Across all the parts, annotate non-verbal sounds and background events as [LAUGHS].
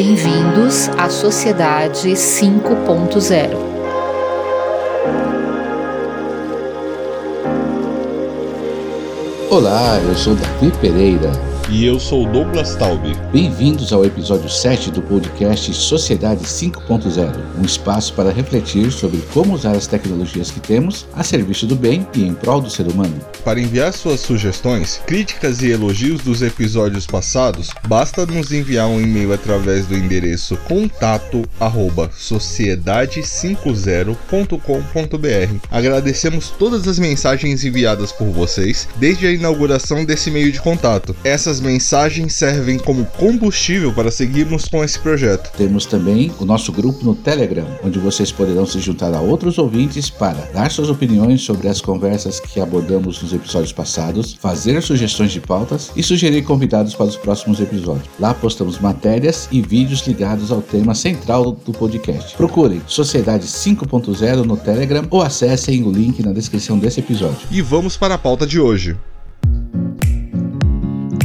Bem-vindos à Sociedade 5.0. Olá, eu sou Davi Pereira e eu sou Douglas Taube. Bem-vindos ao episódio 7 do podcast Sociedade 5.0, um espaço para refletir sobre como usar as tecnologias que temos a serviço do bem e em prol do ser humano. Para enviar suas sugestões, críticas e elogios dos episódios passados, basta nos enviar um e-mail através do endereço contato@sociedade50.com.br. Agradecemos todas as mensagens enviadas por vocês desde a inauguração desse meio de contato. Essas essas mensagens servem como combustível para seguirmos com esse projeto. Temos também o nosso grupo no Telegram, onde vocês poderão se juntar a outros ouvintes para dar suas opiniões sobre as conversas que abordamos nos episódios passados, fazer sugestões de pautas e sugerir convidados para os próximos episódios. Lá postamos matérias e vídeos ligados ao tema central do podcast. Procurem Sociedade 5.0 no Telegram ou acessem o link na descrição desse episódio. E vamos para a pauta de hoje.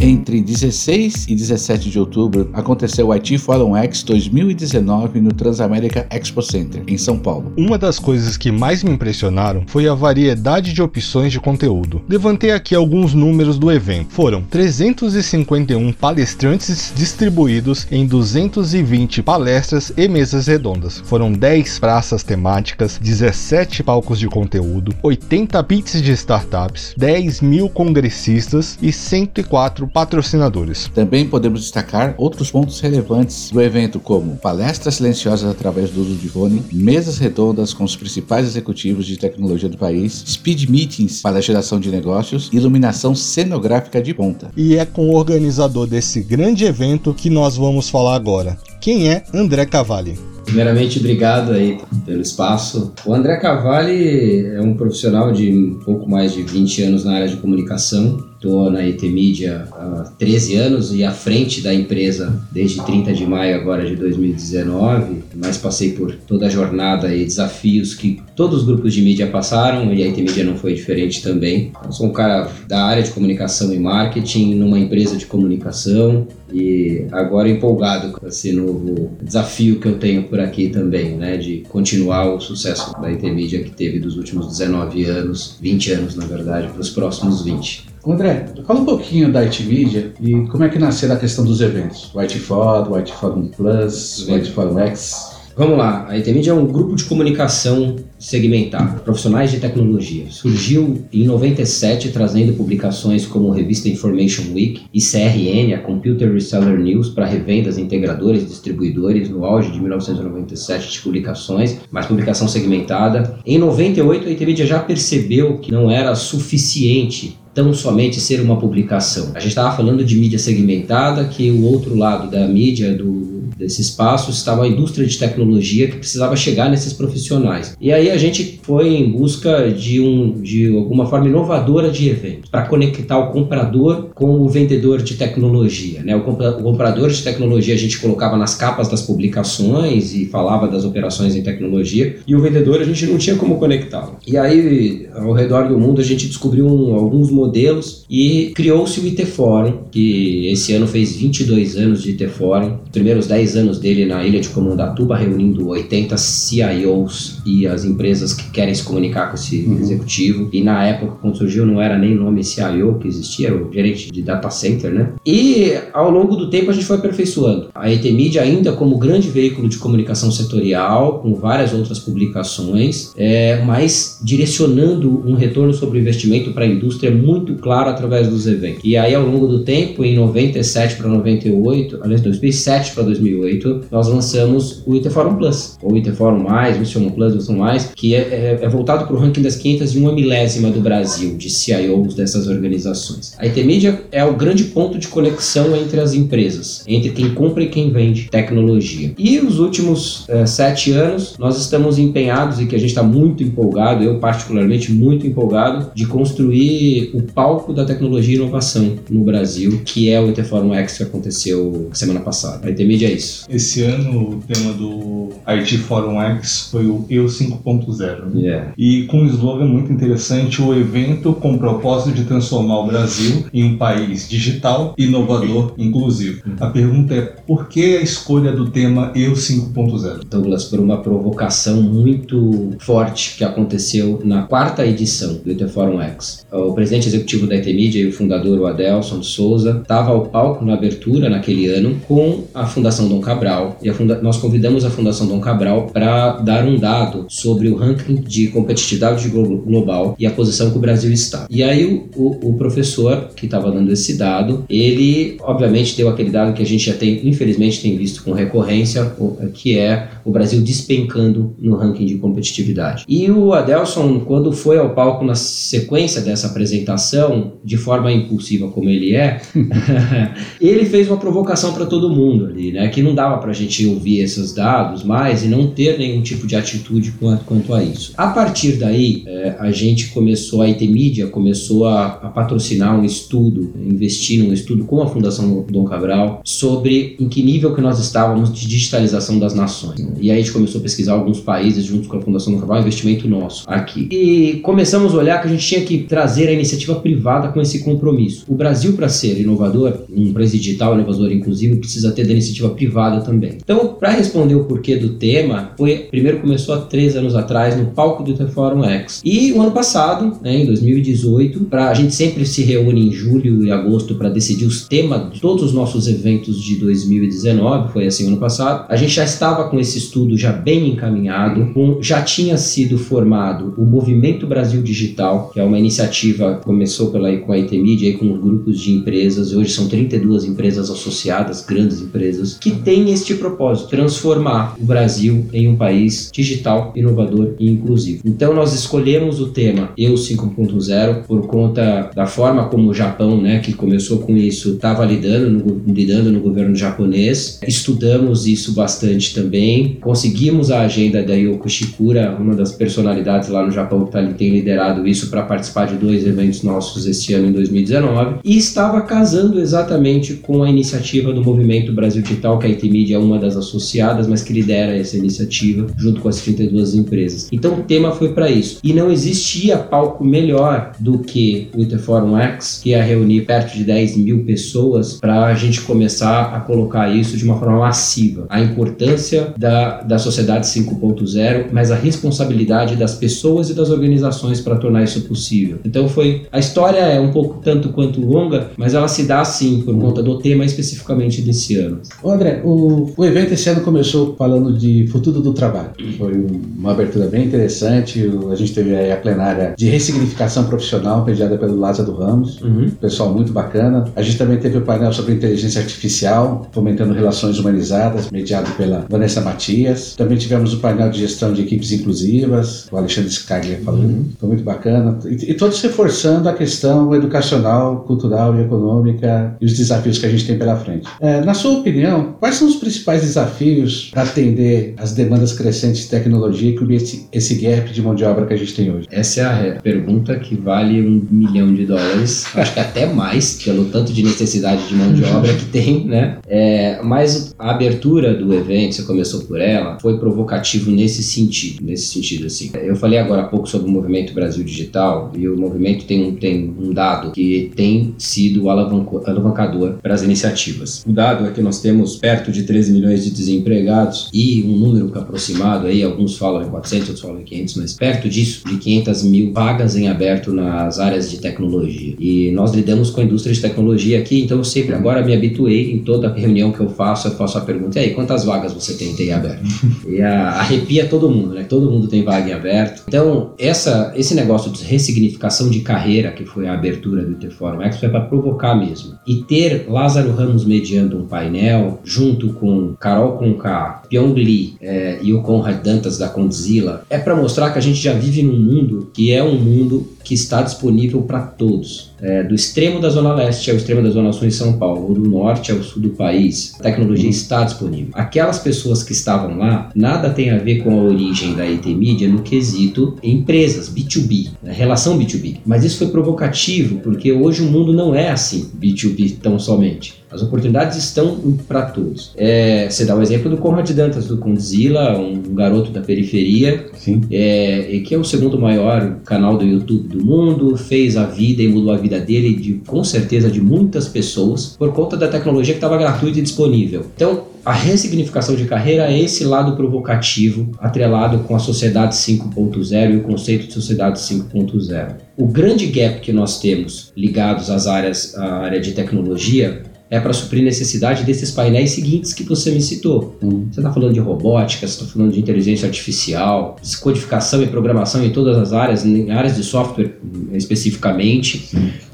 Entre 16 e 17 de outubro aconteceu o IT Forum X 2019 no Transamérica Expo Center, em São Paulo. Uma das coisas que mais me impressionaram foi a variedade de opções de conteúdo. Levantei aqui alguns números do evento. Foram 351 palestrantes distribuídos em 220 palestras e mesas redondas. Foram 10 praças temáticas, 17 palcos de conteúdo, 80 pits de startups, 10 mil congressistas e 104 patrocinadores. Também podemos destacar outros pontos relevantes do evento, como palestras silenciosas através do uso de fone, mesas redondas com os principais executivos de tecnologia do país, speed meetings para a geração de negócios, iluminação cenográfica de ponta. E é com o organizador desse grande evento que nós vamos falar agora. Quem é André Cavalli? Primeiramente, obrigado aí pelo espaço. O André Cavalli é um profissional de um pouco mais de 20 anos na área de comunicação. Estou na ET Media há 13 anos e à frente da empresa desde 30 de maio agora de 2019, mas passei por toda a jornada e desafios que todos os grupos de mídia passaram e a ET Media não foi diferente também. Eu sou um cara da área de comunicação e marketing numa empresa de comunicação e agora empolgado com esse novo desafio que eu tenho por aqui também, né, de continuar o sucesso da ET Media que teve dos últimos 19 anos, 20 anos na verdade, para os próximos 20. André, fala um pouquinho da IT Media e como é que nasceu a questão dos eventos. O IT Forum, o IT Forum Plus, o IT Forum X. Vamos lá, a IT Media é um grupo de comunicação segmentado, profissionais de tecnologia. Surgiu em 97 trazendo publicações como revista Information Week e CRN, a Computer Reseller News, para revendas, integradores, distribuidores, no auge de 1997 de publicações, mas publicação segmentada. Em 98 a IT Media já percebeu que não era suficiente tão somente ser uma publicação. A gente estava falando de mídia segmentada, que o outro lado da mídia, do, desse espaço, estava a indústria de tecnologia que precisava chegar nesses profissionais. E aí a gente foi em busca de, um, de alguma forma inovadora de eventos, para conectar o comprador com o vendedor de tecnologia. Né? O, o comprador de tecnologia a gente colocava nas capas das publicações e falava das operações em tecnologia, e o vendedor a gente não tinha como conectá-lo. E aí, ao redor do mundo, a gente descobriu um, alguns modelos e criou-se o IT Forum, que esse ano fez 22 anos de IT Forum, os primeiros 10 anos dele na ilha de Comandatuba, reunindo 80 CIOs e as empresas que querem se comunicar com esse uhum. executivo. E na época, quando surgiu, não era nem nome CIO que existia, era o gerente de data center, né? E ao longo do tempo a gente foi aperfeiçoando. A ET Media ainda como grande veículo de comunicação setorial, com várias outras publicações, é, mas direcionando um retorno sobre o investimento para a indústria muito claro através dos eventos. E aí, ao longo do tempo, em 97 para 98, aliás, 2007 para 2008, nós lançamos o IT Forum Plus, ou IT Forum Mais, Mission Plus, Mission Mais, que é, é, é voltado para o ranking das 501 milésima do Brasil, de CIOs dessas organizações. A IT Media é o grande ponto de conexão entre as empresas, entre quem compra e quem vende tecnologia. E os últimos é, sete anos, nós estamos empenhados e que a gente está muito empolgado, eu particularmente muito empolgado, de construir o palco da tecnologia e inovação no Brasil, que é o IT Forum X que aconteceu semana passada. A IT Media isso. Esse ano o tema do IT Forum X foi o Eu 5.0. Yeah. E com um slogan muito interessante, o evento com o propósito de transformar o Brasil em um país digital, inovador, [LAUGHS] inclusivo. A pergunta é por que a escolha do tema Eu 5.0? Douglas, por uma provocação muito forte que aconteceu na quarta edição do IT Forum X. O presidente executivo da IT Media e o fundador, o Adelson de Souza, estava ao palco na abertura naquele ano com a Fundação Dom Cabral. E funda nós convidamos a Fundação Dom Cabral para dar um dado sobre o ranking de competitividade global e a posição que o Brasil está. E aí o, o, o professor que estava dando esse dado, ele obviamente deu aquele dado que a gente já tem, infelizmente, tem visto com recorrência, que é o Brasil despencando no ranking de competitividade. E o Adelson, quando foi ao palco na sequência dessa apresentação, de forma impulsiva como ele é, [LAUGHS] ele fez uma provocação para todo mundo ali, né? Que não dava para a gente ouvir esses dados mais e não ter nenhum tipo de atitude quanto a isso. A partir daí, é, a gente começou, a IT Media começou a, a patrocinar um estudo, investir num estudo com a Fundação Dom Cabral sobre em que nível que nós estávamos de digitalização das nações. E aí a gente começou a pesquisar alguns países junto com a Fundação Dom Cabral, investimento nosso aqui. E começamos a olhar que a gente tinha que trazer a iniciativa privada com esse compromisso. O Brasil, para ser inovador, um país digital inovador inclusive, precisa ter da iniciativa privada também. Então, para responder o porquê do tema, foi primeiro começou há três anos atrás no palco do Fórum X. E o ano passado, né, em 2018, pra, a gente sempre se reúne em julho e agosto para decidir os temas de todos os nossos eventos de 2019, foi assim ano passado. A gente já estava com esse estudo já bem encaminhado, com, já tinha sido formado o Movimento Brasil Digital, que é uma iniciativa que começou pela, com a IT Media e com grupos de empresas, hoje são 32 empresas associadas, grandes empresas, que têm este propósito, transformar o Brasil em um país digital, inovador e inclusivo. Então nós escolhemos o tema Eu 5.0 por conta da forma como o Japão, né, que começou com isso, estava lidando no, lidando no governo japonês. Estudamos isso bastante também. Conseguimos a agenda da Yoko Shikura, uma das personalidades lá no Japão que tá, tem liderado isso para participar de dois eventos nossos este ano em 2019 e estava casando exatamente com a iniciativa do Movimento Brasil Digital, que a IT Media é uma das associadas, mas que lidera essa iniciativa junto com as 32 empresas. Então o tema foi para isso. E não existia palco melhor do que o Interforum X, que ia reunir perto de 10 mil pessoas para a gente começar a colocar isso de uma forma massiva. A importância da, da sociedade 5.0, mas a responsabilidade das pessoas e das organizações para tornar isso possível. Então foi. A história é um pouco tanto quanto longa, mas ela se dá assim por conta do tema especificamente desse ano. André, o, o evento esse ano começou falando de futuro do trabalho. Foi uma abertura bem interessante. A gente teve aí a plenária de ressignificação profissional, mediada pelo Lázaro Ramos. Uhum. Pessoal muito bacana. A gente também teve o painel sobre inteligência artificial, fomentando relações humanizadas, mediado pela Vanessa Matias. Também tivemos o painel de gestão de equipes inclusivas, o Alexandre Skaglia falando. Uhum. Foi muito bacana. E, e todos reforçando a questão educacional, cultural e econômica e os desafios que a gente tem pela frente. É, na sua opinião, quais são os principais desafios para atender as demandas crescentes de tecnologia e cobrir esse, esse gap de mão de obra que a gente tem hoje? Essa é a pergunta que vale um milhão de dólares, acho que até mais, pelo tanto de necessidade de mão de obra que tem, né? É, mas a abertura do evento, você começou por ela, foi provocativo nesse sentido, nesse sentido assim. Eu falei agora há pouco sobre o movimento Brasil Digital e o movimento tem um, tem um dado que tem sido alavancador para as iniciativas. O dado é que nós temos perto de 13 milhões de desempregados e um número aproximado aí, alguns falam em 400, outros falam em 500, mas perto disso, de 500 mil vagas em aberto nas áreas de tecnologia. E nós lidamos com a indústria de tecnologia aqui, então eu sempre agora me habituei em toda reunião que eu faço, eu faço a pergunta: e aí, quantas vagas você tem em aberto? [LAUGHS] e a, arrepia todo mundo, né? Todo mundo tem vaga em aberto. Então, essa, esse negócio de ressignificação de carreira, que foi a abertura do Interforum X, foi para provocar mesmo. E ter Lázaro Ramos mediando um painel, junto com Carol Conká, Pyong Lee é, e o Conrad Dantas da Condzilla, é para mostrar que a gente já vive num mundo que é um mundo que está disponível para todos. É, do extremo da Zona Leste ao extremo da Zona Sul em São Paulo, ou do norte ao sul do país, a tecnologia está disponível. Aquelas pessoas que estavam lá, nada tem a ver com a origem da IT Media no quesito empresas, B2B, né, relação B2B. Mas isso foi provocativo, porque hoje o mundo não é assim, B2B tão somente. As oportunidades estão para todos. É, você dá o exemplo do Conrad Dantas, do Condzilla, um garoto da periferia, é, que é o segundo maior canal do YouTube do mundo, fez a vida e mudou a vida dele, de, com certeza, de muitas pessoas, por conta da tecnologia que estava gratuita e disponível. Então, a ressignificação de carreira é esse lado provocativo, atrelado com a sociedade 5.0 e o conceito de sociedade 5.0. O grande gap que nós temos ligados às áreas, à área de tecnologia é para suprir necessidade desses painéis seguintes que você me citou. Hum. Você está falando de robótica, você está falando de inteligência artificial, codificação e programação em todas as áreas, em áreas de software especificamente.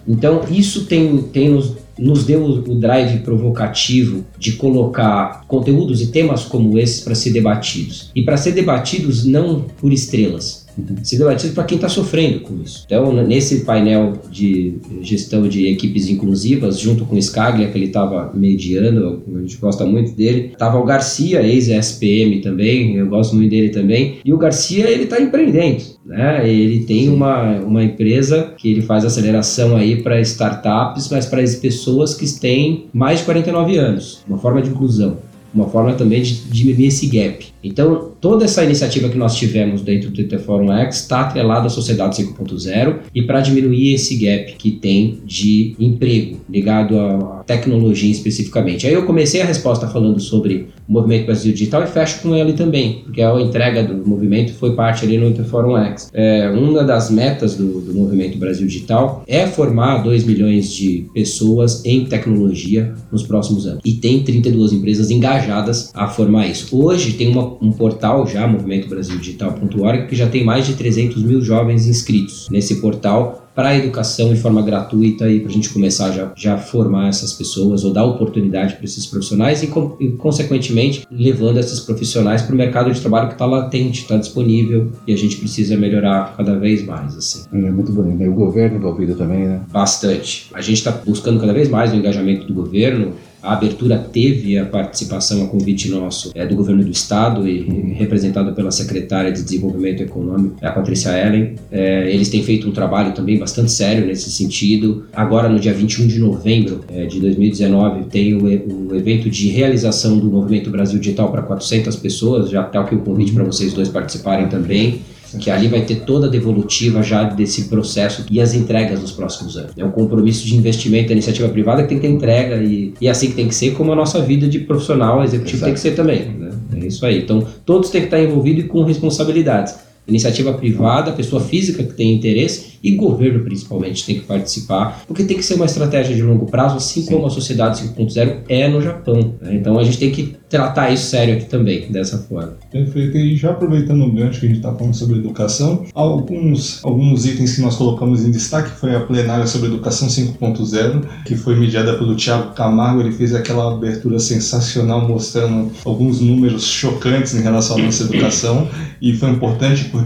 Então, isso tem, tem nos, nos deu o drive provocativo de colocar conteúdos e temas como esses para ser debatidos. E para ser debatidos não por estrelas, debatido para quem está sofrendo com isso. Então, nesse painel de gestão de equipes inclusivas, junto com o Scaglia, que ele estava mediando, a gente gosta muito dele, estava o Garcia, ex-SPM também, eu gosto muito dele também, e o Garcia, ele está empreendendo, né? Ele tem uma, uma empresa que ele faz aceleração aí para startups, mas para as pessoas que têm mais de 49 anos, uma forma de inclusão uma forma também de diminuir esse gap. Então, toda essa iniciativa que nós tivemos dentro do TT Forum X está atrelada à sociedade 5.0 e para diminuir esse gap que tem de emprego ligado à tecnologia especificamente. Aí eu comecei a resposta falando sobre o movimento Brasil Digital e fecho com ele também, porque a entrega do movimento foi parte ali no TT Forum X. É, uma das metas do, do movimento Brasil Digital é formar 2 milhões de pessoas em tecnologia nos próximos anos. E tem 32 empresas engajadas a formar isso. Hoje tem uma um portal já, movimentobrasildigital.org, que já tem mais de 300 mil jovens inscritos nesse portal para a educação de forma gratuita e para a gente começar já, já formar essas pessoas ou dar oportunidade para esses profissionais e, com, e, consequentemente, levando esses profissionais para o mercado de trabalho que está latente, está disponível e a gente precisa melhorar cada vez mais. Assim. É muito bonito. E o governo envolvido também, né? Bastante. A gente está buscando cada vez mais o engajamento do governo a abertura teve a participação, a convite nosso é, do governo do estado e representado pela secretária de Desenvolvimento Econômico, a Patrícia Ellen. É, eles têm feito um trabalho também bastante sério nesse sentido. Agora, no dia 21 de novembro é, de 2019, tem o, o, evento de realização do Movimento Brasil Digital para 400 pessoas. Já está aqui o convite para vocês dois participarem também que ali vai ter toda a devolutiva já desse processo e as entregas nos próximos anos. É um compromisso de investimento da iniciativa privada que tem que ter entrega e, e é assim que tem que ser, como a nossa vida de profissional executivo Exato. tem que ser também. Né? É isso aí. Então, todos têm que estar envolvidos e com responsabilidades. Iniciativa privada, pessoa física que tem interesse e governo principalmente tem que participar, porque tem que ser uma estratégia de longo prazo, assim Sim. como a sociedade 5.0 é no Japão. Né? Então a gente tem que tratar isso sério aqui também, dessa forma. Perfeito. E já aproveitando o gancho que a gente está falando sobre educação, alguns, alguns itens que nós colocamos em destaque foi a plenária sobre educação 5.0, que foi mediada pelo Tiago Camargo. Ele fez aquela abertura sensacional mostrando alguns números chocantes em relação à nossa educação e foi importante porque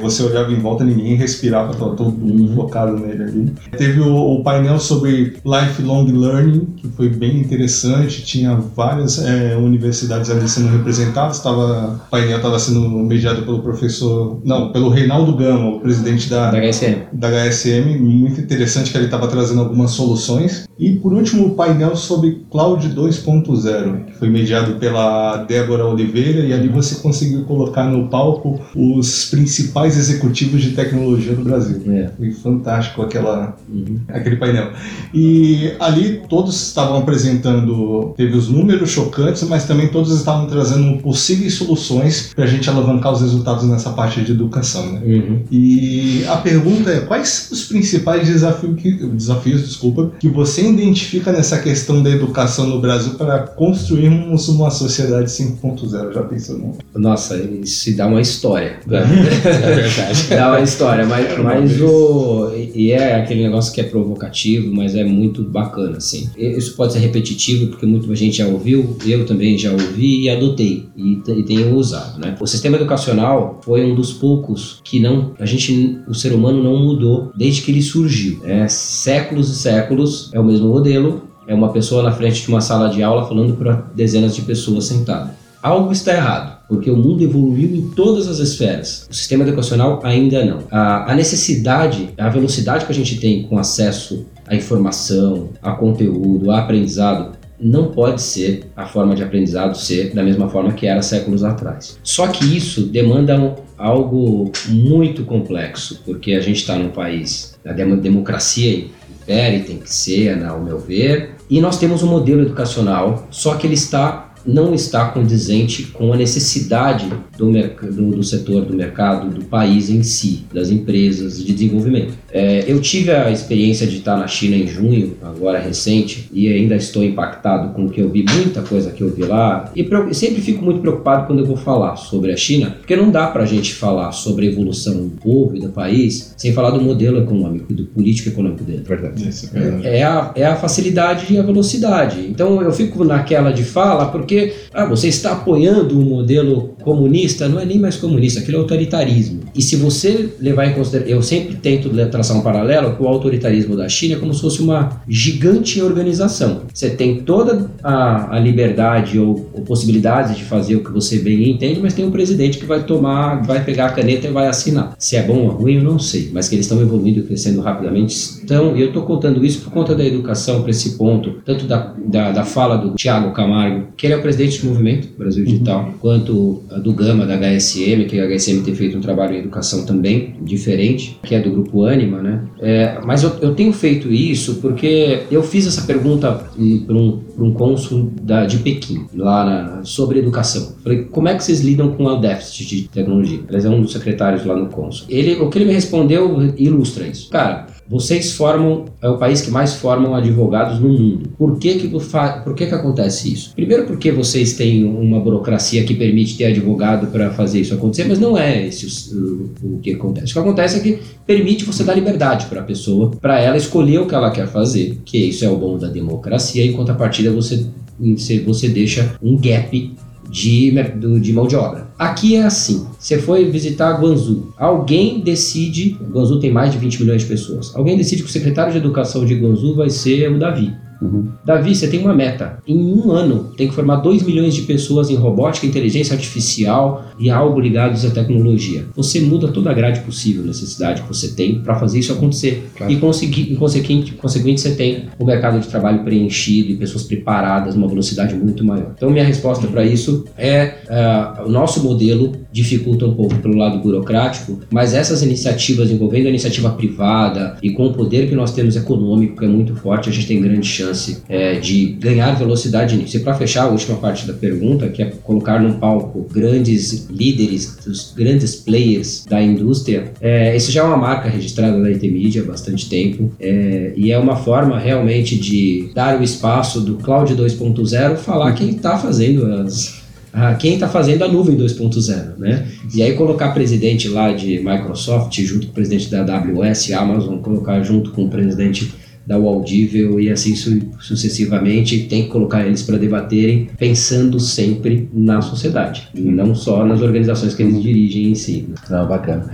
você olhava em volta ninguém respirava, estava todo uhum. focado nele ali. Teve o, o, painel sobre lifelong learning, que foi bem interessante, tinha várias é, universidades ali sendo representadas, tava, o painel estava sendo mediado pelo professor, não, pelo Reinaldo Gama, o presidente da, da HSM. Da HSM, muito interessante que ele estava trazendo algumas soluções. E por último, o painel sobre Cloud 2.0, que foi mediado pela Débora Oliveira, e ali você conseguiu colocar no palco os principais executivos de tecnologia do Brasil. É. Foi fantástico aquela, uhum. aquele painel. E ali todos estavam apresentando, teve os números chocantes, mas também todos estavam trazendo possíveis soluções para a gente alavancar os resultados nessa parte de educação. Né? Uhum. E a pergunta é: quais são os principais desafios, que, desafios desculpa, que você identifica nessa questão da educação no Brasil para construirmos uma sociedade 5.0? Já pensou? Nossa, se dá uma história. Né? É [LAUGHS] verdade. dá uma história, mas, mas o. E é aquele negócio que é provocativo, mas é muito bacana, assim. Isso pode ser repetitivo, porque muita gente já ouviu, eu também já ouvi e adotei, e, e tenho usado, né? O sistema educacional foi um dos poucos que não. A gente, o ser humano não mudou desde que ele surgiu. É, séculos e séculos é o mesmo modelo, é uma pessoa na frente de uma sala de aula falando para dezenas de pessoas sentadas. Algo está errado, porque o mundo evoluiu em todas as esferas. O sistema educacional ainda não. A, a necessidade, a velocidade que a gente tem com acesso à informação, a conteúdo, a aprendizado, não pode ser a forma de aprendizado ser da mesma forma que era séculos atrás. Só que isso demanda algo muito complexo, porque a gente está num país da democracia impere, tem que ser, ao meu ver, e nós temos um modelo educacional, só que ele está não está condizente com a necessidade do, do, do, setor do mercado, do país em si, das empresas de desenvolvimento. É, eu tive a experiência de estar na China em junho, agora recente, e ainda estou impactado com o que eu vi, muita coisa que eu vi lá, e sempre fico muito preocupado quando eu vou falar sobre a China, porque não dá para a gente falar sobre a evolução do povo e do país sem falar do modelo econômico e do político econômico dele. Verdade. É, é, a, é a facilidade e a velocidade. Então eu fico naquela de fala porque porque ah, você está apoiando um modelo comunista, não é nem mais comunista, aquilo é autoritarismo. E se você levar em consideração, eu sempre tento traçar um paralelo com o autoritarismo da China como se fosse uma gigante organização. Você tem toda a, a liberdade ou, ou possibilidades de fazer o que você bem entende, mas tem um presidente que vai tomar, vai pegar a caneta e vai assinar. Se é bom ou ruim, eu não sei, mas que eles estão evoluindo e crescendo rapidamente. Então, eu estou contando isso por conta da educação para esse ponto, tanto da, da, da fala do Tiago Camargo, que ele é o presidente do movimento Brasil Digital, uhum. quanto do Gama, da HSM, que a HSM tem feito um trabalho em educação também, diferente, que é do grupo Anima, né? É, mas eu, eu, tenho feito isso porque eu fiz essa pergunta para um, um cônsul de Pequim, lá na, sobre educação. Falei, como é que vocês lidam com o déficit de tecnologia? Ele é um dos secretários lá no cônsul. Ele, o que ele me respondeu ilustra isso. Cara, vocês formam, é o país que mais formam advogados no mundo. Por que que, por que que acontece isso? Primeiro porque vocês têm uma burocracia que permite ter advogado para fazer isso acontecer, mas não é esse o, o, que acontece. O que acontece é que permite você dar liberdade para a pessoa, para ela escolher o que ela quer fazer, que isso é o bom da democracia, em contrapartida você, você deixa um gap de, de mão de obra. Aqui é assim: você foi visitar Guangzhou, alguém decide. Guangzhou tem mais de 20 milhões de pessoas. Alguém decide que o secretário de educação de Guangzhou vai ser o Davi. Uhum. Davi, você tem uma meta. Em um ano, tem que formar 2 milhões de pessoas em robótica, inteligência artificial e algo ligados à tecnologia. Você muda toda a grade possível, necessidade que você tem para fazer isso acontecer. Claro. E conseguir, em consequente, consequente, você tem o mercado de trabalho preenchido e pessoas preparadas, uma velocidade muito maior. Então, minha resposta para isso é uh, o nosso modelo dificulta um pouco pelo lado burocrático, mas essas iniciativas envolvendo a iniciativa privada e com o poder que nós temos econômico, que é muito forte, a gente tem grande chance é, de ganhar velocidade nisso. E para fechar a última parte da pergunta, que é colocar num palco grandes líderes, os grandes players da indústria, é, isso já é uma marca registrada da IT Media há bastante tempo é, e é uma forma realmente de dar o espaço do Cloud 2.0 falar quem está fazendo as quem está fazendo a nuvem 2.0, né? E aí colocar presidente lá de Microsoft junto com o presidente da AWS, Amazon, colocar junto com o presidente da Waldível e assim su sucessivamente, tem que colocar eles para debaterem pensando sempre na sociedade, e não só nas organizações que eles dirigem em si. Não, bacana.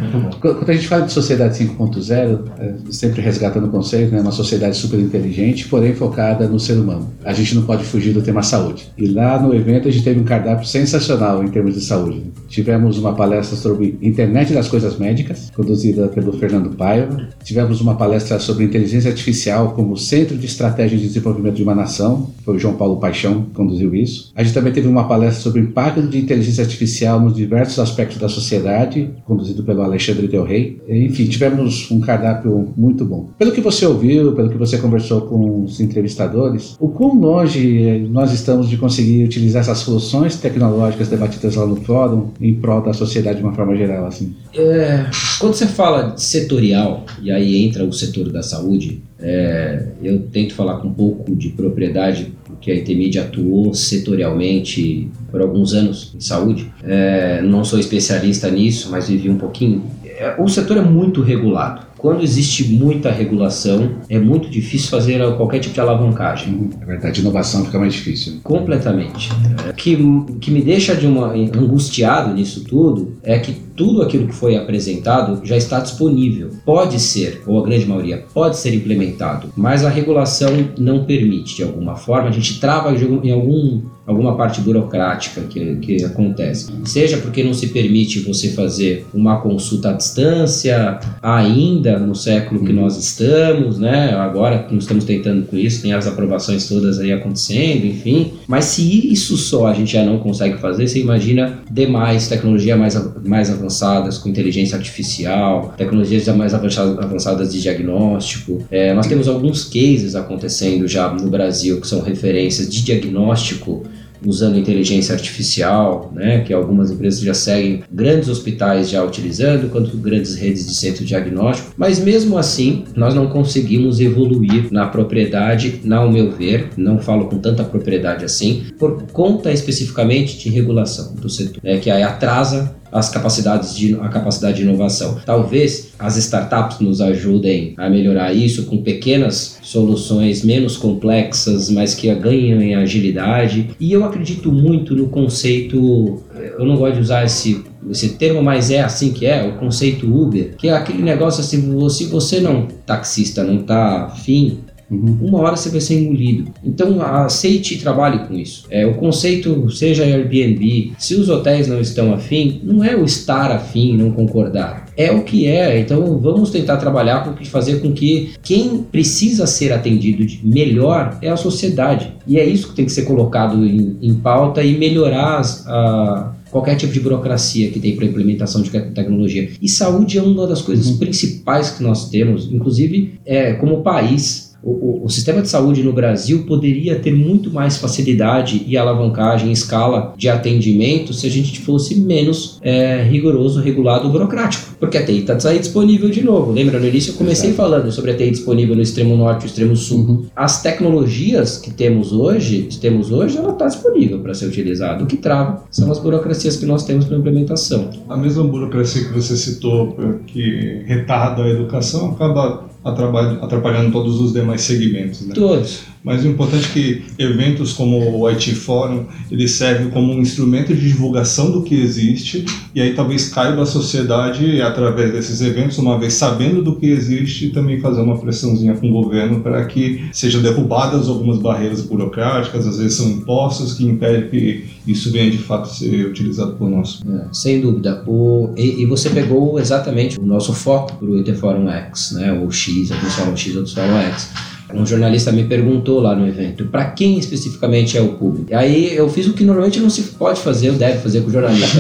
Quando a gente fala de sociedade 5.0, é sempre resgatando o conceito, né, uma sociedade super inteligente, porém focada no ser humano. A gente não pode fugir do tema saúde. E lá no evento a gente teve um cardápio sensacional em termos de saúde. Tivemos uma palestra sobre internet das coisas médicas, conduzida pelo Fernando Paiva. Tivemos uma palestra sobre inteligência artificial como Centro de Estratégia de Desenvolvimento de uma Nação, foi o João Paulo Paixão que conduziu isso. A gente também teve uma palestra sobre o impacto de inteligência artificial nos diversos aspectos da sociedade, conduzido pelo Alexandre Del Rey. Enfim, tivemos um cardápio muito bom. Pelo que você ouviu, pelo que você conversou com os entrevistadores, o quão longe nós estamos de conseguir utilizar essas soluções tecnológicas debatidas lá no fórum em prol da sociedade de uma forma geral, assim? É, quando você fala setorial, e aí entra o setor da saúde, é, eu tento falar com um pouco de propriedade, porque a ITMID atuou setorialmente por alguns anos em saúde. É, não sou especialista nisso, mas vivi um pouquinho. É, o setor é muito regulado quando existe muita regulação, é muito difícil fazer qualquer tipo de alavancagem. É verdade, inovação fica mais difícil. Completamente. O que, que me deixa de uma, angustiado nisso tudo é que tudo aquilo que foi apresentado já está disponível. Pode ser, ou a grande maioria, pode ser implementado, mas a regulação não permite de alguma forma. A gente trava em algum alguma parte burocrática que, que acontece. Seja porque não se permite você fazer uma consulta à distância ainda no século que nós estamos, né? Agora nós estamos tentando com isso, tem as aprovações todas aí acontecendo, enfim. Mas se isso só a gente já não consegue fazer, você imagina demais tecnologias mais, mais avançadas, com inteligência artificial, tecnologias mais avançadas de diagnóstico. É, nós temos alguns cases acontecendo já no Brasil que são referências de diagnóstico usando inteligência artificial, né, que algumas empresas já seguem grandes hospitais já utilizando, quanto grandes redes de centro diagnóstico, mas mesmo assim nós não conseguimos evoluir na propriedade, ao meu ver, não falo com tanta propriedade assim, por conta especificamente de regulação do setor, né, que aí atrasa as capacidades de, a capacidade de inovação. Talvez as startups nos ajudem a melhorar isso com pequenas soluções menos complexas, mas que ganham em agilidade. E eu acredito muito no conceito, eu não gosto de usar esse esse termo, mas é assim que é, o conceito Uber, que é aquele negócio assim, se você não, taxista, não tá afim, Uhum. Uma hora você vai ser engolido. Então aceite e trabalhe com isso. É, o conceito, seja Airbnb, se os hotéis não estão afim, não é o estar afim, não concordar. É o que é. Então vamos tentar trabalhar para fazer com que quem precisa ser atendido melhor é a sociedade. E é isso que tem que ser colocado em, em pauta e melhorar as, a, qualquer tipo de burocracia que tem para implementação de tecnologia. E saúde é uma das coisas uhum. principais que nós temos, inclusive é, como país o, o, sistema de saúde no Brasil poderia ter muito mais facilidade e alavancagem em escala de atendimento se a gente fosse menos é, rigoroso, regulado, burocrático. Porque a TI está disponível de novo. Lembra, no início eu comecei Exato. falando sobre a TI disponível no extremo norte e extremo sul. Uhum. As tecnologias que temos hoje, que temos hoje, ela está disponível para ser utilizada. O que trava são as burocracias que nós temos para implementação. A mesma burocracia que você citou, que retarda a educação, acaba atrapalhando todos os demais segmentos. Né? Todos. Mas o importante é que eventos como o IT Forum, ele serve como um instrumento de divulgação do que existe e aí talvez caiba a sociedade através desses eventos, uma vez sabendo do que existe, também fazer uma pressãozinha com o governo para que sejam derrubadas algumas barreiras burocráticas, às vezes são impostos que impedem que isso venha de fato ser utilizado por nós. É, sem dúvida. O, e, e, você pegou exatamente o nosso foco para o IT Forum X, né? o X, alguns falam X, outros falam X um jornalista me perguntou lá no evento, para quem especificamente é o público? E aí eu fiz o que normalmente não se pode fazer, ou deve fazer com jornalista.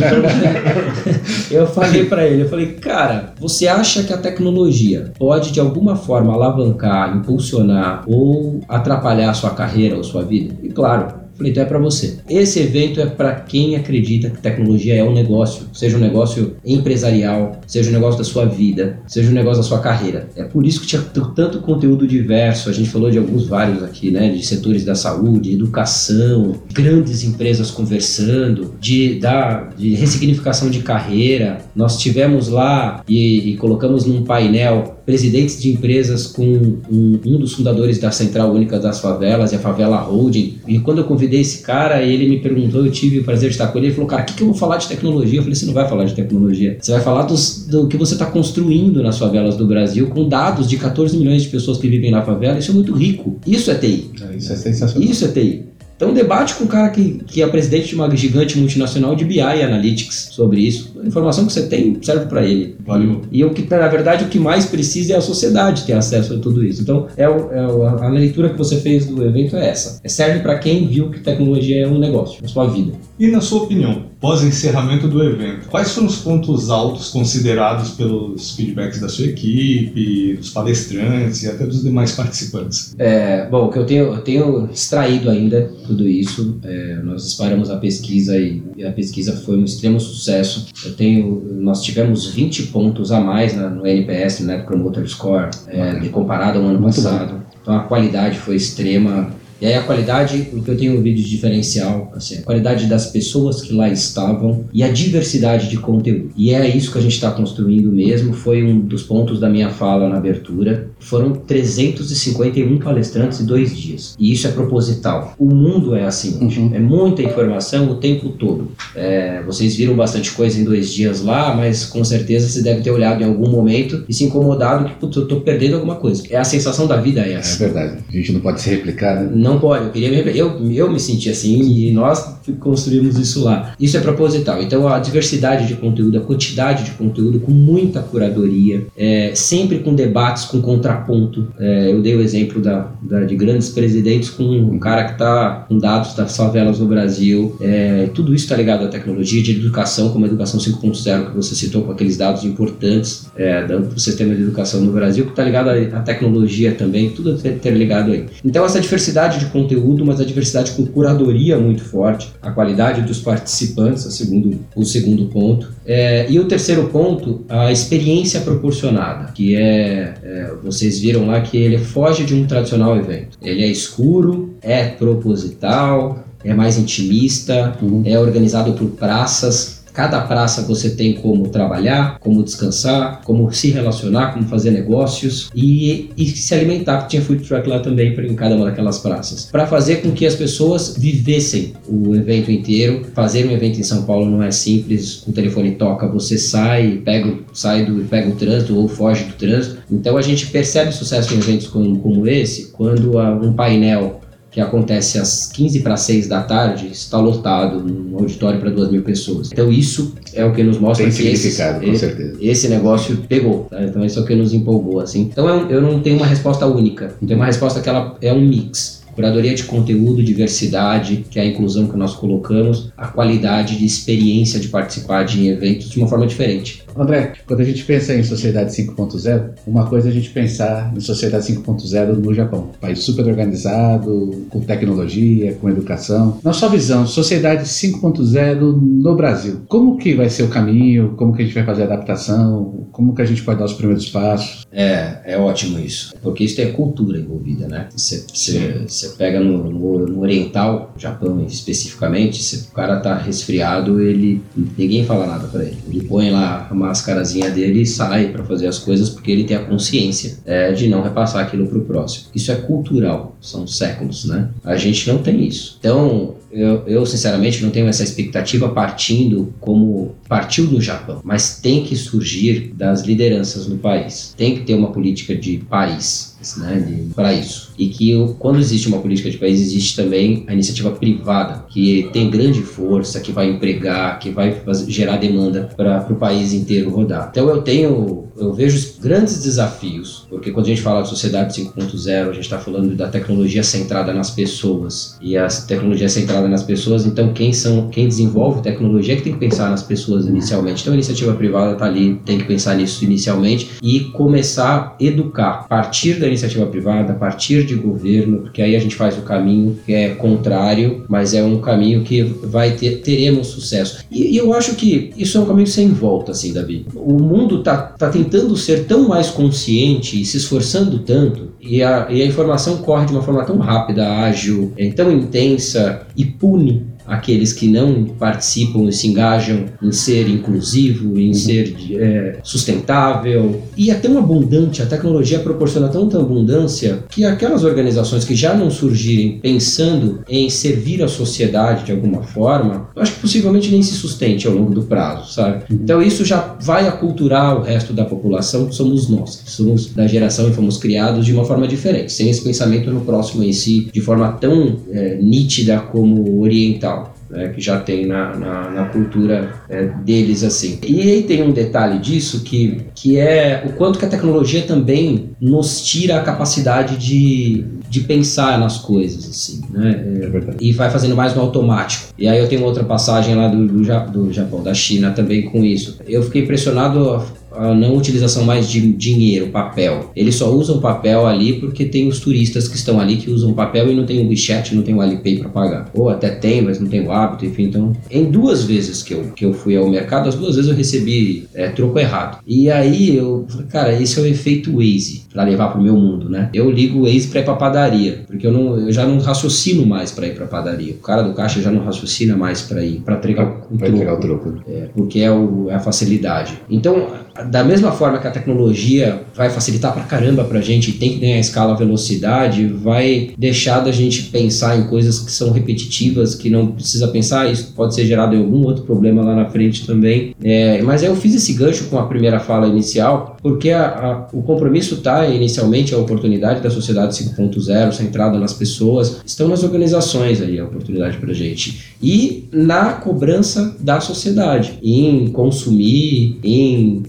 [LAUGHS] eu falei para ele, eu falei, cara, você acha que a tecnologia pode de alguma forma alavancar, impulsionar ou atrapalhar a sua carreira ou sua vida? E claro, Falei, então é para você. Esse evento é para quem acredita que tecnologia é um negócio, seja um negócio empresarial, seja um negócio da sua vida, seja um negócio da sua carreira. É por isso que tinha tanto conteúdo diverso. A gente falou de alguns vários aqui, né? De setores da saúde, educação, grandes empresas conversando, de, da, de ressignificação de carreira. Nós tivemos lá e, e colocamos num painel presidentes de empresas com um, um, dos fundadores da Central Única das Favelas e a Favela Holding. E quando eu convidei esse cara, ele me perguntou, eu tive o prazer de estar com ele, ele falou, cara, o que, que eu vou falar de tecnologia? Eu falei, você não vai falar de tecnologia, você vai falar dos, do que você está construindo nas favelas do Brasil, com dados de 14 milhões de pessoas que vivem na favela, isso é muito rico. Isso é TI. É, isso é sensacional. Isso é TI. Então, debate com um cara que, que é presidente de uma gigante multinacional de BI Analytics sobre isso. A informação que você tem serve para ele. Valeu. E o que, na verdade, o que mais precisa é a sociedade ter acesso a tudo isso. Então, é, o, é o, a leitura que você fez do evento é essa. É, serve para quem viu que tecnologia é um negócio na sua vida. E na sua opinião, pós-encerramento do evento, quais foram os pontos altos considerados pelos feedbacks da sua equipe, dos palestrantes e até dos demais participantes? É, bom, o que eu tenho, eu tenho extraído ainda tudo isso. É, nós disparamos a pesquisa e, e, a pesquisa foi um extremo sucesso. Eu tenho, nós tivemos 20 pontos a mais na, no NPS, no Net Promoter Score, é, de comparado ao ano Muito passado. Bom. Então a qualidade foi extrema. E aí a qualidade, o que eu tenho ouvido de diferencial, assim, a qualidade das pessoas que lá estavam e a diversidade de conteúdo. E é isso que a gente está construindo mesmo, foi um dos pontos da minha fala na abertura. Foram 351 palestrantes em dois dias. E isso é proposital. O mundo é assim, uhum. é muita informação o tempo todo. É, vocês viram bastante coisa em dois dias lá, mas com certeza você deve ter olhado em algum momento e se incomodado que, putz, eu tô perdendo alguma coisa. É a sensação da vida é essa. É verdade. A gente não pode se replicar, né? Não pode, eu queria me, eu, eu me senti assim e nós construímos isso lá. Isso é proposital. Então a diversidade de conteúdo, a quantidade de conteúdo com muita curadoria, é, sempre com debates com contraponto. É, eu dei o exemplo da, da, de grandes presidentes com um cara que está com dados das favelas no Brasil. É, tudo isso está ligado à tecnologia de educação, como a educação 5.0 que você citou, com aqueles dados importantes é, do sistema de educação no Brasil, que está ligado à, à tecnologia também, tudo interligado aí. Então essa diversidade de conteúdo, mas a diversidade com curadoria muito forte, a qualidade dos participantes, segundo, o segundo ponto. É, e o terceiro ponto, a experiência proporcionada, que é, é, vocês viram lá que ele foge de um tradicional evento. Ele é escuro, é proposital, é mais intimista, uhum. é organizado por praças Cada praça você tem como trabalhar, como descansar, como se relacionar, como fazer negócios e, e se alimentar, porque tinha food truck lá também em cada uma daquelas praças. Para fazer com que as pessoas vivessem o evento inteiro. Fazer um evento em São Paulo não é simples, o telefone toca, você sai, pega, sai do, pega o trânsito ou foge do trânsito. Então a gente percebe sucesso em eventos como, como esse quando um painel que acontece às 15 para 6 da tarde, está lotado num auditório para 2 mil pessoas. Então isso é o que nos mostra Tem que significado, esse, com certeza. esse negócio pegou. Tá? Então isso é o que nos empolgou. assim. Então eu, eu não tenho uma resposta única, eu tenho uma resposta que ela é um mix. Curadoria de conteúdo, diversidade, que é a inclusão que nós colocamos, a qualidade de experiência de participar de eventos de uma forma diferente. André, quando a gente pensa em sociedade 5.0, uma coisa é a gente pensar em sociedade 5.0 no Japão. Um país super organizado, com tecnologia, com educação. Na sua visão, sociedade 5.0 no Brasil, como que vai ser o caminho? Como que a gente vai fazer a adaptação? Como que a gente pode dar os primeiros passos? É, é ótimo isso. Porque isso tem cultura envolvida, né? Você, você, você pega no, no, no, oriental, Japão especificamente, se o cara tá resfriado, ele ninguém fala nada para ele. Ele põe lá máscarazinha dele e sai para fazer as coisas porque ele tem a consciência é, de não repassar aquilo para o próximo. Isso é cultural, são séculos, né? A gente não tem isso. Então, eu, eu, sinceramente não tenho essa expectativa partindo como partiu do Japão, mas tem que surgir das lideranças no país. Tem que ter uma política de país né, para isso. E que quando existe uma política de país, existe também a iniciativa privada, que tem grande força, que vai empregar, que vai fazer, gerar demanda para o país inteiro rodar. Então eu tenho, eu vejo grandes desafios, porque quando a gente fala de sociedade 5.0, a gente está falando da tecnologia centrada nas pessoas. E a tecnologia centrada nas pessoas, então quem são, quem desenvolve tecnologia é que tem que pensar nas pessoas inicialmente. Então a iniciativa privada está ali, tem que pensar nisso inicialmente e começar a educar, partir da iniciativa privada, a partir de governo, porque aí a gente faz o caminho que é contrário, mas é um caminho que vai ter, teremos sucesso. E, e eu acho que isso é um caminho sem volta, assim, Davi. O mundo está tá tentando ser tão mais consciente e se esforçando tanto, e a, e a informação corre de uma forma tão rápida, ágil, é, tão intensa e pune aqueles que não participam e se engajam em ser inclusivo, em uhum. ser é, sustentável. E é tão abundante, a tecnologia proporciona tanta abundância que aquelas organizações que já não surgirem pensando em servir a sociedade de alguma forma, eu acho que possivelmente nem se sustente ao longo do prazo, sabe? Uhum. Então isso já vai aculturar o resto da população, que somos nós, que somos da geração e fomos criados de uma forma diferente, sem esse pensamento no próximo em si, de forma tão é, nítida como oriental né, que já tem na, na, na cultura é, deles assim. E aí tem um detalhe disso que, que é o quanto que a tecnologia também nos tira a capacidade de, de pensar nas coisas assim, né? É, e vai fazendo mais no automático. E aí eu tenho outra passagem lá do, do, do Japão, da China também com isso. Eu fiquei impressionado a não utilização mais de dinheiro, papel. Eles só usam papel ali porque tem os turistas que estão ali que usam papel e não tem o WeChat, não tem o Alipay para pagar. Ou até tem, mas não tem o hábito, enfim. Então, em duas vezes que eu, que eu fui ao mercado, as duas vezes eu recebi é, troco errado. E aí eu falei, cara, esse é o efeito Waze para levar pro meu mundo, né? Eu ligo o Waze para ir pra padaria, porque eu, não, eu já não raciocino mais para ir pra padaria. O cara do caixa já não raciocina mais para ir, para entregar, o troco. entregar o troco. É, porque é, o, é a facilidade. Então, da mesma forma que a tecnologia vai facilitar pra caramba pra gente e tem que ganhar escala velocidade, vai deixar da gente pensar em coisas que são repetitivas, que não precisa pensar, isso pode ser gerado em algum outro problema lá na frente também. É, mas eu fiz esse gancho com a primeira fala inicial, porque a, a, o compromisso está inicialmente a oportunidade da sociedade 5.0, centrada nas pessoas, estão nas organizações aí a oportunidade para gente. E na cobrança da sociedade, em consumir, em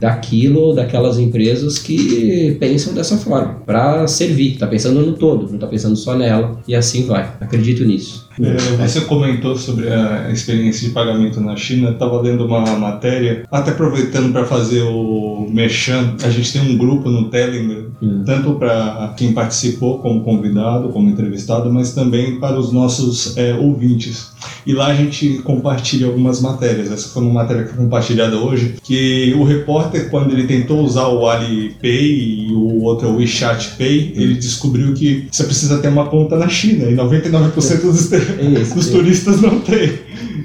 daquilo, daquelas empresas que pensam dessa forma, para servir, está pensando no todo, não está pensando só nela, e assim vai. Acredito nisso. É, você comentou sobre a experiência de pagamento na China. Estava lendo uma matéria, até aproveitando para fazer o Mechan. A gente tem um grupo no Telegram, hum. tanto para quem participou como convidado, como entrevistado, mas também para os nossos é, ouvintes. E lá a gente compartilha algumas matérias. Essa foi uma matéria que foi compartilhada hoje, que o repórter, quando ele tentou usar o Alipay e o outro é o WeChat Pay, ele descobriu que você precisa ter uma conta na China e 99% dos, [LAUGHS] isso, dos turistas não tem.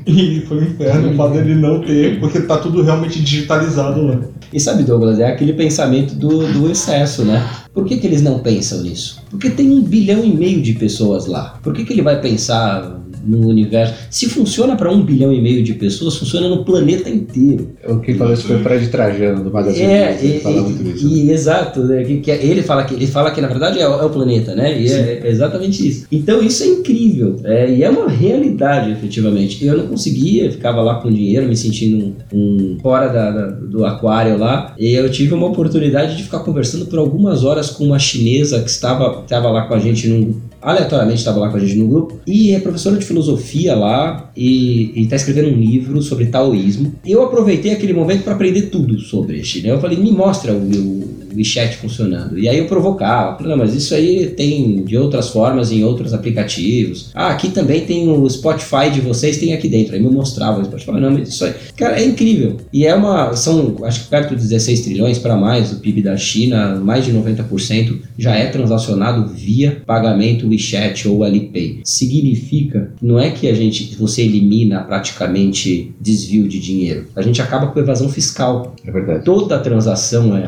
E foi um inferno o fato dele não ter, porque tá tudo realmente digitalizado lá. E sabe, Douglas, é aquele pensamento do, do excesso, né? Por que, que eles não pensam nisso? Porque tem um bilhão e meio de pessoas lá. Por que, que ele vai pensar no universo. Se funciona para um bilhão e meio de pessoas, funciona no planeta inteiro. O que falou isso foi o Fred Trajano do Magazine é, fala muito isso. E, exato, né? que, que, é, ele fala que ele fala que na verdade é, o, é o planeta, né? E é, é, exatamente isso. Então isso é incrível, é, e é uma realidade efetivamente. Eu não conseguia, ficava lá com dinheiro, me sentindo um, um fora da, da, do aquário lá, e eu tive uma oportunidade de ficar conversando por algumas horas com uma chinesa que estava, estava lá com a gente num aleatoriamente estava lá com a gente no grupo, e é professora de filosofia lá e está escrevendo um livro sobre taoísmo. Eu aproveitei aquele momento para aprender tudo sobre este. Né? Eu falei, me mostra o, o WeChat funcionando. E aí eu provocava, não, mas isso aí tem de outras formas em outros aplicativos. Ah, aqui também tem o Spotify de vocês, tem aqui dentro. Aí me mostrava o Spotify, não, mas isso aí. Cara, é incrível. E é uma, são acho que perto de 16 trilhões para mais o PIB da China, mais de 90% já é transacionado via pagamento WeChat ou Alipay. Significa que não é que a gente, você elimina praticamente desvio de dinheiro. A gente acaba com evasão fiscal. É verdade. Toda transação é.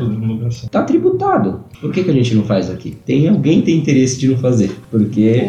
Tá tributado. Por que, que a gente não faz aqui? Tem alguém tem interesse de não fazer, porque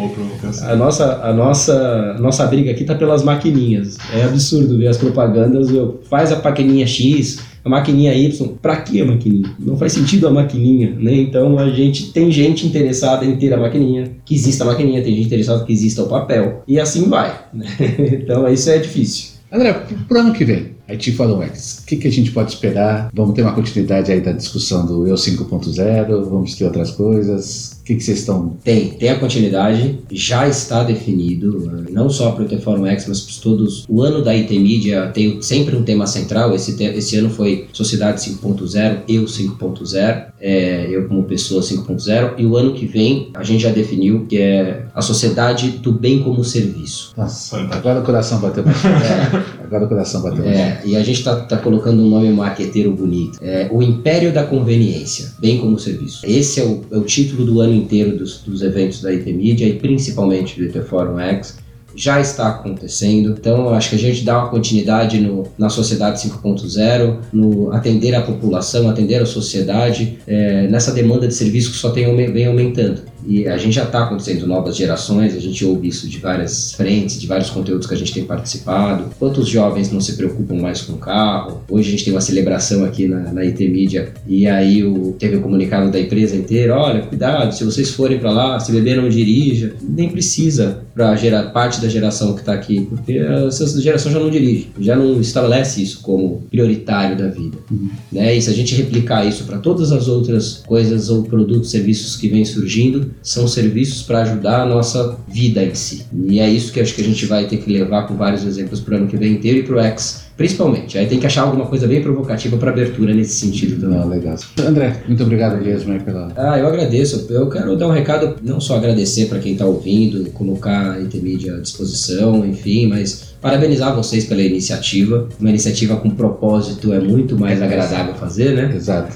a nossa a nossa a nossa briga aqui tá pelas maquininhas. É absurdo ver as propagandas, faz a maquininha X, a maquininha Y, para que a maquininha? Não faz sentido a maquininha, né? Então a gente tem gente interessada em ter a maquininha, que exista a maquininha, tem gente interessada que exista o papel e assim vai. Né? [LAUGHS] Então isso é difícil. André, pro ano que vem, IT Forum X. O que, que a gente pode esperar? Vamos ter uma continuidade aí da discussão do Eu 5.0? Vamos ter outras coisas? Que, que vocês estão. Tem, tem a continuidade, já está definido, não só para o IT Forum X, mas para todos. O ano da IT Media tem sempre um tema central. Esse, te... esse ano foi Sociedade 5.0, Eu 5.0, é, eu como pessoa 5.0, e o ano que vem a gente já definiu que é a Sociedade do Bem como Serviço. Nossa, agora o coração bateu mais. [LAUGHS] É. Agora o coração bateu mais. É, e a gente está tá colocando um nome marqueteiro bonito. É, o Império da Conveniência, bem como serviço. Esse é o, é o título do ano inteiro dos, dos eventos da IT Media e principalmente do IT Forum X já está acontecendo. Então, acho que a gente dá uma continuidade no, na sociedade 5.0, no atender a população, atender a sociedade, é, nessa demanda de serviço que só tem, vem aumentando. E a gente já está acontecendo novas gerações, a gente ouve isso de várias frentes, de vários conteúdos que a gente tem participado. Quantos jovens não se preocupam mais com o carro? Hoje a gente tem uma celebração aqui na, na IT Media e aí o, teve o um comunicado da empresa inteira: olha, cuidado, se vocês forem para lá, se beber não dirija. Nem precisa para gerar parte da geração que está aqui, porque essa geração já não dirige, já não estabelece isso como prioritário da vida. Uhum. Né? E se a gente replicar isso para todas as outras coisas ou produtos, serviços que vêm surgindo, são serviços para ajudar a nossa vida em si. E é isso que acho que a gente vai ter que levar com vários exemplos para o ano que vem inteiro e para o X Principalmente. Aí tem que achar alguma coisa bem provocativa para abertura nesse sentido também. Ah, legal. André, muito obrigado mesmo aí pela. Ah, eu agradeço. Eu quero dar um recado, não só agradecer para quem está ouvindo, colocar a Intermídia à disposição, enfim, mas parabenizar vocês pela iniciativa. Uma iniciativa com propósito é muito mais agradável fazer, né? Exato.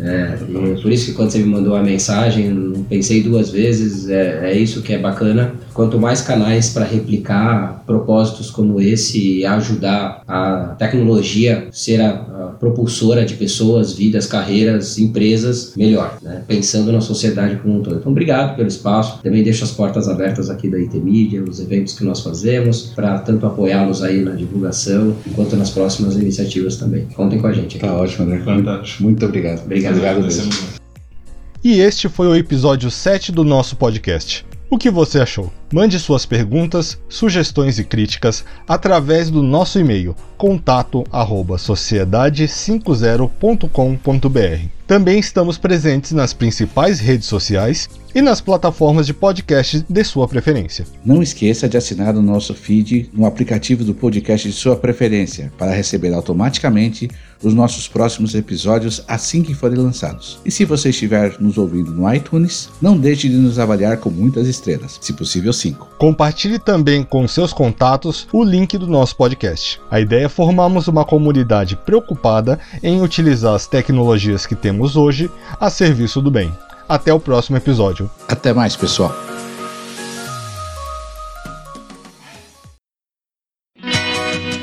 É, por isso que quando você me mandou a mensagem, pensei duas vezes, é, é isso que é bacana quanto mais canais para replicar propósitos como esse e ajudar a tecnologia ser a, propulsora de pessoas, vidas, carreiras, empresas, melhor, né? pensando na sociedade como um todo. Então, obrigado pelo espaço. Também deixo as portas abertas aqui da IT Media, os eventos que nós fazemos, para tanto apoiá-los aí na divulgação, quanto nas próximas iniciativas também. Contem com a gente. Aqui. Tá ótimo, André. Fantástico. Muito obrigado. Obrigado. Obrigado mesmo. E este foi o episódio 7 do nosso podcast. O que você achou? Mande suas perguntas, sugestões e críticas através do nosso e-mail contato@sociedade50.com.br. Também estamos presentes nas principais redes sociais e nas plataformas de podcast de sua preferência. Não esqueça de assinar o nosso feed no aplicativo do podcast de sua preferência para receber automaticamente os nossos próximos episódios assim que forem lançados. E se você estiver nos ouvindo no iTunes, não deixe de nos avaliar com muitas estrelas, se possível 5. Compartilhe também com seus contatos o link do nosso podcast. A ideia é formarmos uma comunidade preocupada em utilizar as tecnologias que temos hoje a serviço do bem. Até o próximo episódio. Até mais, pessoal.